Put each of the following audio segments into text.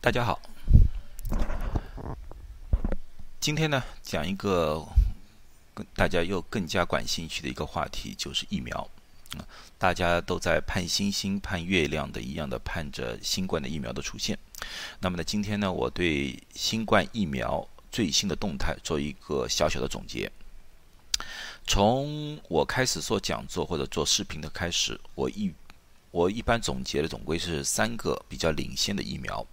大家好，今天呢讲一个跟大家又更加感兴趣的一个话题，就是疫苗，大家都在盼星星盼月亮的一样的盼着新冠的疫苗的出现。那么呢，今天呢，我对新冠疫苗最新的动态做一个小小的总结。从我开始做讲座或者做视频的开始，我一我一般总结的总归是三个比较领先的疫苗。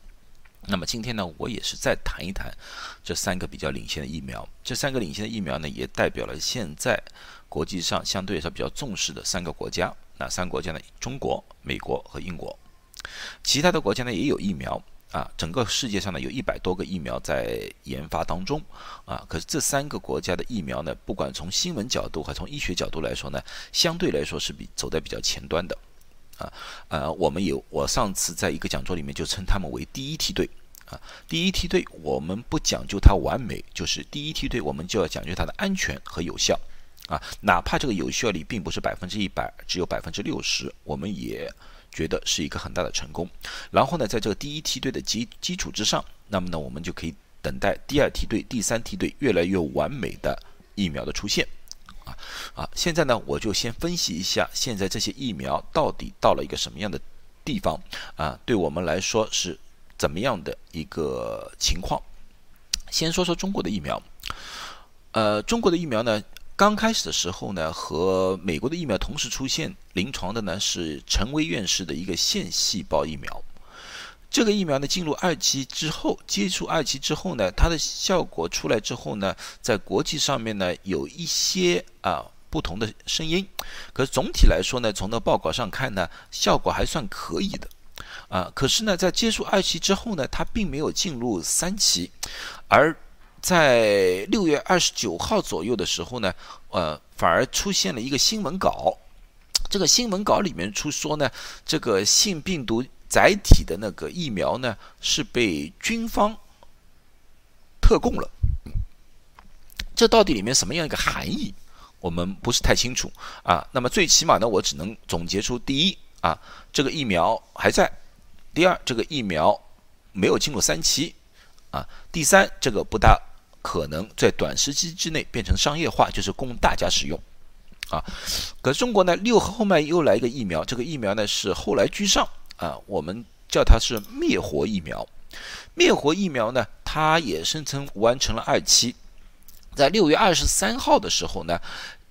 那么今天呢，我也是再谈一谈这三个比较领先的疫苗。这三个领先的疫苗呢，也代表了现在国际上相对来说比较重视的三个国家。哪三个国家呢？中国、美国和英国。其他的国家呢也有疫苗啊。整个世界上呢有一百多个疫苗在研发当中啊。可是这三个国家的疫苗呢，不管从新闻角度和从医学角度来说呢，相对来说是比走在比较前端的。啊，呃，我们有，我上次在一个讲座里面就称他们为第一梯队，啊，第一梯队我们不讲究它完美，就是第一梯队我们就要讲究它的安全和有效，啊，哪怕这个有效率并不是百分之一百，只有百分之六十，我们也觉得是一个很大的成功。然后呢，在这个第一梯队的基基础之上，那么呢，我们就可以等待第二梯队、第三梯队越来越完美的疫苗的出现。啊啊！现在呢，我就先分析一下现在这些疫苗到底到了一个什么样的地方啊？对我们来说是怎么样的一个情况？先说说中国的疫苗。呃，中国的疫苗呢，刚开始的时候呢，和美国的疫苗同时出现临床的呢，是陈薇院士的一个腺细胞疫苗。这个疫苗呢，进入二期之后，接触二期之后呢，它的效果出来之后呢，在国际上面呢，有一些啊不同的声音。可是总体来说呢，从那报告上看呢，效果还算可以的。啊，可是呢，在接触二期之后呢，它并没有进入三期，而在六月二十九号左右的时候呢，呃，反而出现了一个新闻稿。这个新闻稿里面出说呢，这个性病毒。载体的那个疫苗呢，是被军方特供了。这到底里面什么样一个含义，我们不是太清楚啊。那么最起码呢，我只能总结出：第一啊，这个疫苗还在；第二，这个疫苗没有经过三期啊；第三，这个不大可能在短时期之内变成商业化，就是供大家使用啊。可中国呢，六后面又来一个疫苗，这个疫苗呢是后来居上。啊，我们叫它是灭活疫苗。灭活疫苗呢，它也声称完成了二期。在六月二十三号的时候呢，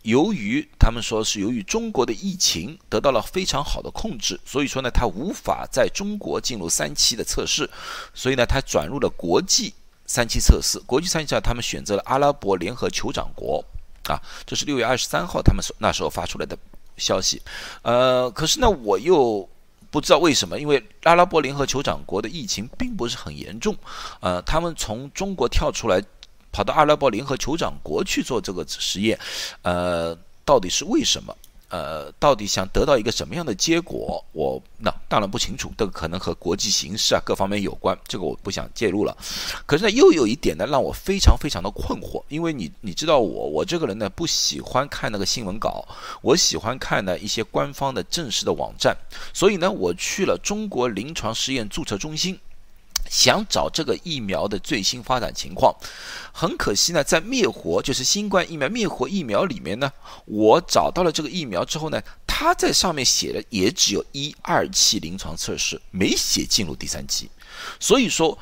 由于他们说是由于中国的疫情得到了非常好的控制，所以说呢，它无法在中国进入三期的测试，所以呢，它转入了国际三期测试。国际三期测试，他们选择了阿拉伯联合酋长国。啊，这是六月二十三号他们所那时候发出来的消息。呃，可是呢，我又。不知道为什么，因为阿拉伯联合酋长国的疫情并不是很严重，呃，他们从中国跳出来，跑到阿拉伯联合酋长国去做这个实验，呃，到底是为什么？呃，到底想得到一个什么样的结果？我那当然不清楚，这个可能和国际形势啊各方面有关，这个我不想介入了。可是呢，又有一点呢，让我非常非常的困惑，因为你你知道我我这个人呢不喜欢看那个新闻稿，我喜欢看呢一些官方的正式的网站，所以呢，我去了中国临床实验注册中心。想找这个疫苗的最新发展情况，很可惜呢，在灭活就是新冠疫苗灭活疫苗里面呢，我找到了这个疫苗之后呢，它在上面写的也只有一二期临床测试，没写进入第三期，所以说。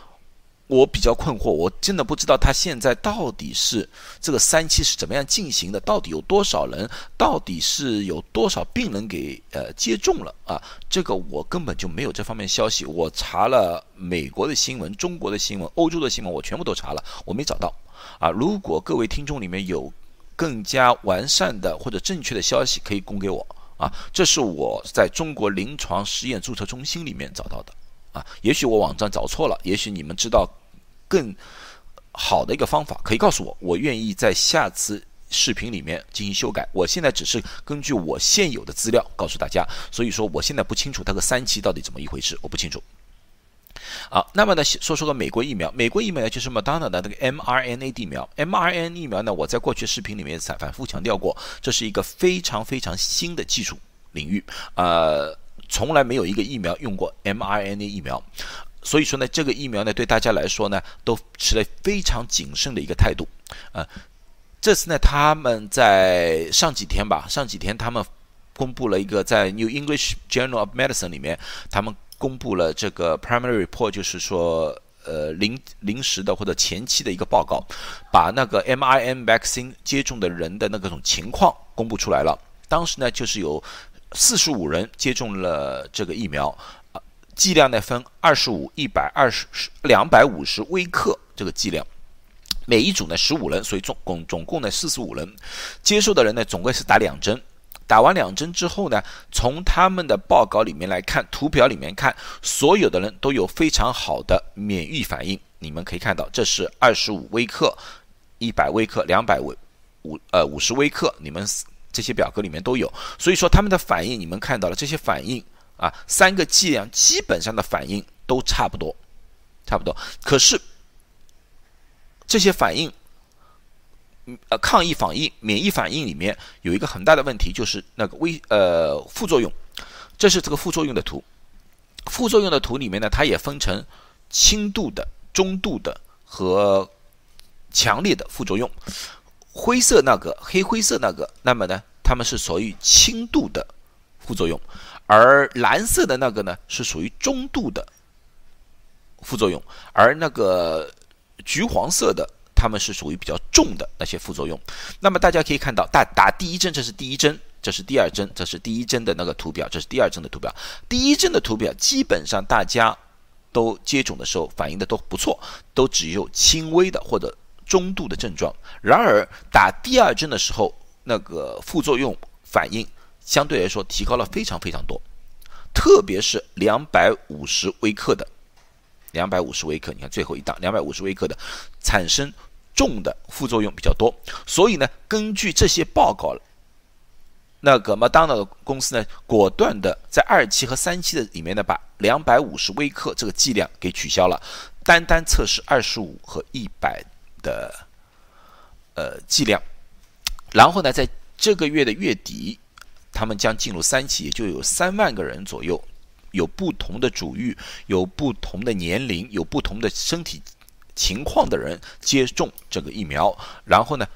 我比较困惑，我真的不知道他现在到底是这个三期是怎么样进行的，到底有多少人，到底是有多少病人给呃接种了啊？这个我根本就没有这方面消息。我查了美国的新闻、中国的新闻、欧洲的新闻，我全部都查了，我没找到啊。如果各位听众里面有更加完善的或者正确的消息，可以供给我啊。这是我在中国临床实验注册中心里面找到的啊。也许我网站找错了，也许你们知道。更好的一个方法，可以告诉我，我愿意在下次视频里面进行修改。我现在只是根据我现有的资料告诉大家，所以说我现在不清楚它个三期到底怎么一回事，我不清楚。好，那么呢，说说个美国疫苗，美国疫苗就是 Moderna 的那个 mRNA 疫苗，mRNA 疫苗呢，我在过去视频里面反反复强调过，这是一个非常非常新的技术领域，呃，从来没有一个疫苗用过 mRNA 疫苗。所以说呢，这个疫苗呢，对大家来说呢，都持了非常谨慎的一个态度。啊，这次呢，他们在上几天吧，上几天他们公布了一个在《New English Journal of Medicine》里面，他们公布了这个 primary report，就是说，呃，临临时的或者前期的一个报告，把那个 m i m vaccine 接种的人的那个种情况公布出来了。当时呢，就是有四十五人接种了这个疫苗。剂量呢分二十五、一百二十、两百五十微克这个剂量，每一组呢十五人，所以总共总共呢四十五人，接受的人呢总归是打两针。打完两针之后呢，从他们的报告里面来看，图表里面看，所有的人都有非常好的免疫反应。你们可以看到，这是二十五微克、一百微克、两百微五呃五十微克，你们这些表格里面都有。所以说他们的反应，你们看到了这些反应。啊，三个剂量基本上的反应都差不多，差不多。可是这些反应，呃，抗疫反应、免疫反应里面有一个很大的问题，就是那个微呃副作用。这是这个副作用的图。副作用的图里面呢，它也分成轻度的、中度的和强烈的副作用。灰色那个、黑灰色那个，那么呢，它们是属于轻度的副作用。而蓝色的那个呢，是属于中度的副作用；而那个橘黄色的，它们是属于比较重的那些副作用。那么大家可以看到，打打第一针，这是第一针，这是第二针，这是第一针的那个图表，这是第二针的图表。第一针的图表基本上大家都接种的时候反应的都不错，都只有轻微的或者中度的症状。然而打第二针的时候，那个副作用反应。相对来说提高了非常非常多，特别是两百五十微克的，两百五十微克，你看最后一档两百五十微克的，产生重的副作用比较多。所以呢，根据这些报告，那个麦当劳的公司呢，果断的在二期和三期的里面呢，把两百五十微克这个剂量给取消了，单单测试二十五和一百的呃剂量，然后呢，在这个月的月底。他们将进入三期，也就有三万个人左右，有不同的主域，有不同的年龄，有不同的身体情况的人接种这个疫苗。然后呢，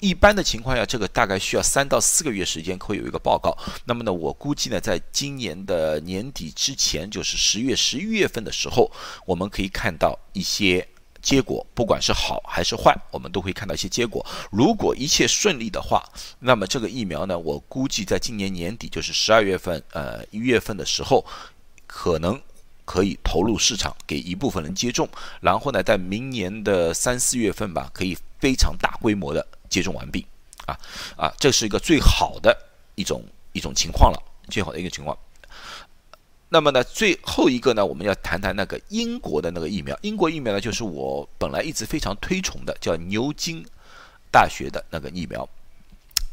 一般的情况下，这个大概需要三到四个月时间会有一个报告。那么呢，我估计呢，在今年的年底之前，就是十月、十一月份的时候，我们可以看到一些。结果不管是好还是坏，我们都会看到一些结果。如果一切顺利的话，那么这个疫苗呢，我估计在今年年底，就是十二月份、呃一月份的时候，可能可以投入市场，给一部分人接种。然后呢，在明年的三四月份吧，可以非常大规模的接种完毕。啊啊，这是一个最好的一种一种情况了，最好的一个情况。那么呢，最后一个呢，我们要谈谈那个英国的那个疫苗。英国疫苗呢，就是我本来一直非常推崇的，叫牛津大学的那个疫苗。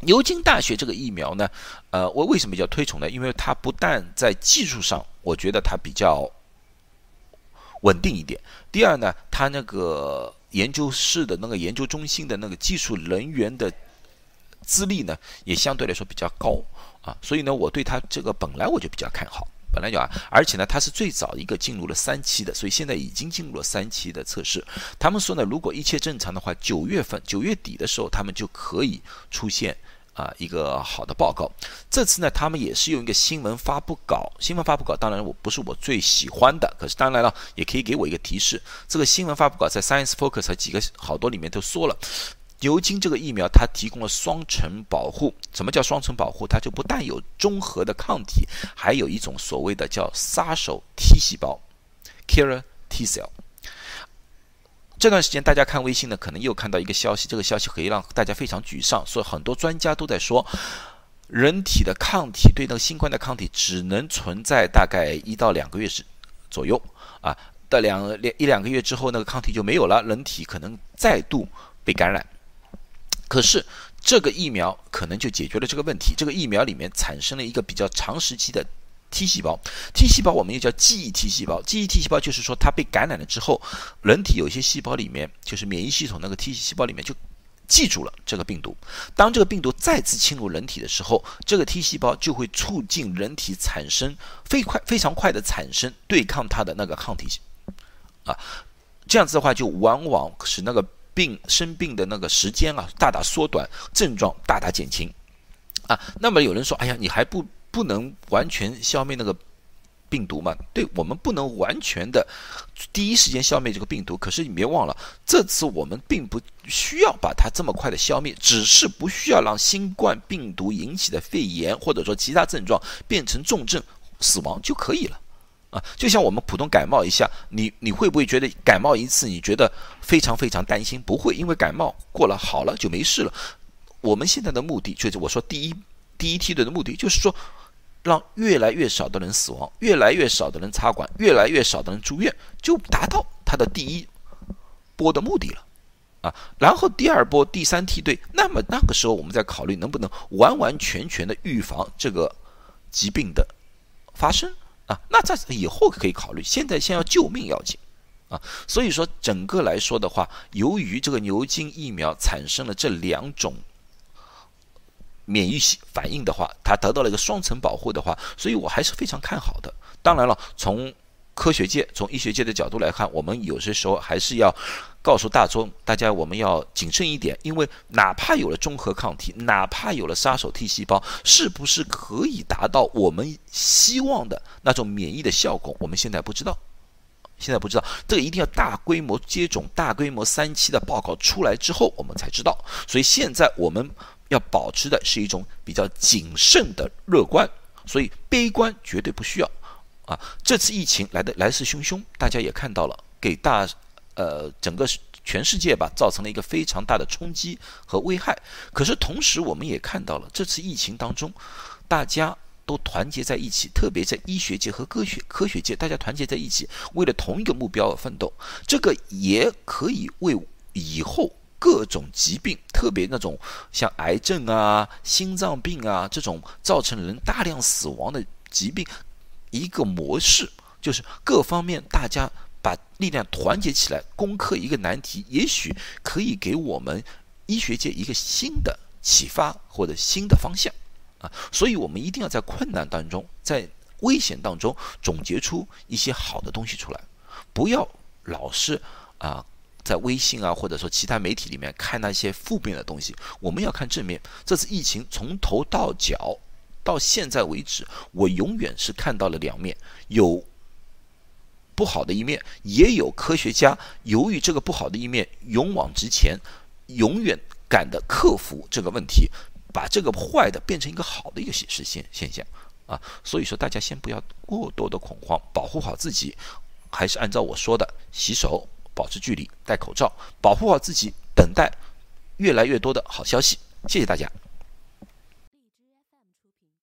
牛津大学这个疫苗呢，呃，我为什么叫推崇呢？因为它不但在技术上，我觉得它比较稳定一点。第二呢，它那个研究室的那个研究中心的那个技术人员的资历呢，也相对来说比较高啊。所以呢，我对它这个本来我就比较看好。本来就啊，而且呢，它是最早一个进入了三期的，所以现在已经进入了三期的测试。他们说呢，如果一切正常的话，九月份、九月底的时候，他们就可以出现啊一个好的报告。这次呢，他们也是用一个新闻发布稿。新闻发布稿当然我不是我最喜欢的，可是当然了，也可以给我一个提示。这个新闻发布稿在 Science Focus 和几个好多里面都说了。牛津这个疫苗，它提供了双层保护。什么叫双层保护？它就不但有中和的抗体，还有一种所谓的叫杀手 T 细胞 （killer T cell）。这段时间大家看微信呢，可能又看到一个消息，这个消息可以让大家非常沮丧。所以很多专家都在说，人体的抗体对那个新冠的抗体只能存在大概一到两个月之左右啊，到两两一两个月之后，那个抗体就没有了，人体可能再度被感染。可是这个疫苗可能就解决了这个问题。这个疫苗里面产生了一个比较长时期的 T 细胞，T 细胞我们又叫记忆 T 细胞。记忆 T 细胞就是说它被感染了之后，人体有些细胞里面，就是免疫系统那个 T 细胞里面就记住了这个病毒。当这个病毒再次侵入人体的时候，这个 T 细胞就会促进人体产生飞快、非常快的产生对抗它的那个抗体，啊，这样子的话就往往使那个病生病的那个时间啊大大缩短，症状大大减轻，啊，那么有人说，哎呀，你还不不能完全消灭那个。病毒嘛，对我们不能完全的第一时间消灭这个病毒。可是你别忘了，这次我们并不需要把它这么快的消灭，只是不需要让新冠病毒引起的肺炎或者说其他症状变成重症死亡就可以了啊。就像我们普通感冒一下，你你会不会觉得感冒一次你觉得非常非常担心？不会，因为感冒过了好了就没事了。我们现在的目的就是我说第一第一梯队的目的就是说。让越来越少的人死亡，越来越少的人插管，越来越少的人住院，就达到他的第一波的目的了，啊，然后第二波、第三梯队，那么那个时候我们再考虑能不能完完全全的预防这个疾病的发生啊，那在以后可以考虑，现在先要救命要紧啊，所以说整个来说的话，由于这个牛津疫苗产生了这两种。免疫系反应的话，它得到了一个双层保护的话，所以我还是非常看好的。当然了，从科学界、从医学界的角度来看，我们有些时候还是要告诉大众，大家我们要谨慎一点，因为哪怕有了中和抗体，哪怕有了杀手 T 细胞，是不是可以达到我们希望的那种免疫的效果，我们现在不知道。现在不知道，这个一定要大规模接种、大规模三期的报告出来之后，我们才知道。所以现在我们。要保持的是一种比较谨慎的乐观，所以悲观绝对不需要啊！这次疫情来的来势汹汹，大家也看到了，给大呃整个全世界吧造成了一个非常大的冲击和危害。可是同时，我们也看到了这次疫情当中，大家都团结在一起，特别在医学界和科学科学界，大家团结在一起，为了同一个目标而奋斗。这个也可以为以后。各种疾病，特别那种像癌症啊、心脏病啊这种造成人大量死亡的疾病，一个模式就是各方面大家把力量团结起来，攻克一个难题，也许可以给我们医学界一个新的启发或者新的方向啊！所以我们一定要在困难当中，在危险当中总结出一些好的东西出来，不要老是啊。在微信啊，或者说其他媒体里面看那些负面的东西，我们要看正面。这次疫情从头到脚到现在为止，我永远是看到了两面，有不好的一面，也有科学家由于这个不好的一面勇往直前，永远敢的克服这个问题，把这个坏的变成一个好的一个显示现现象啊。所以说，大家先不要过多的恐慌，保护好自己，还是按照我说的洗手。保持距离，戴口罩，保护好自己，等待越来越多的好消息。谢谢大家。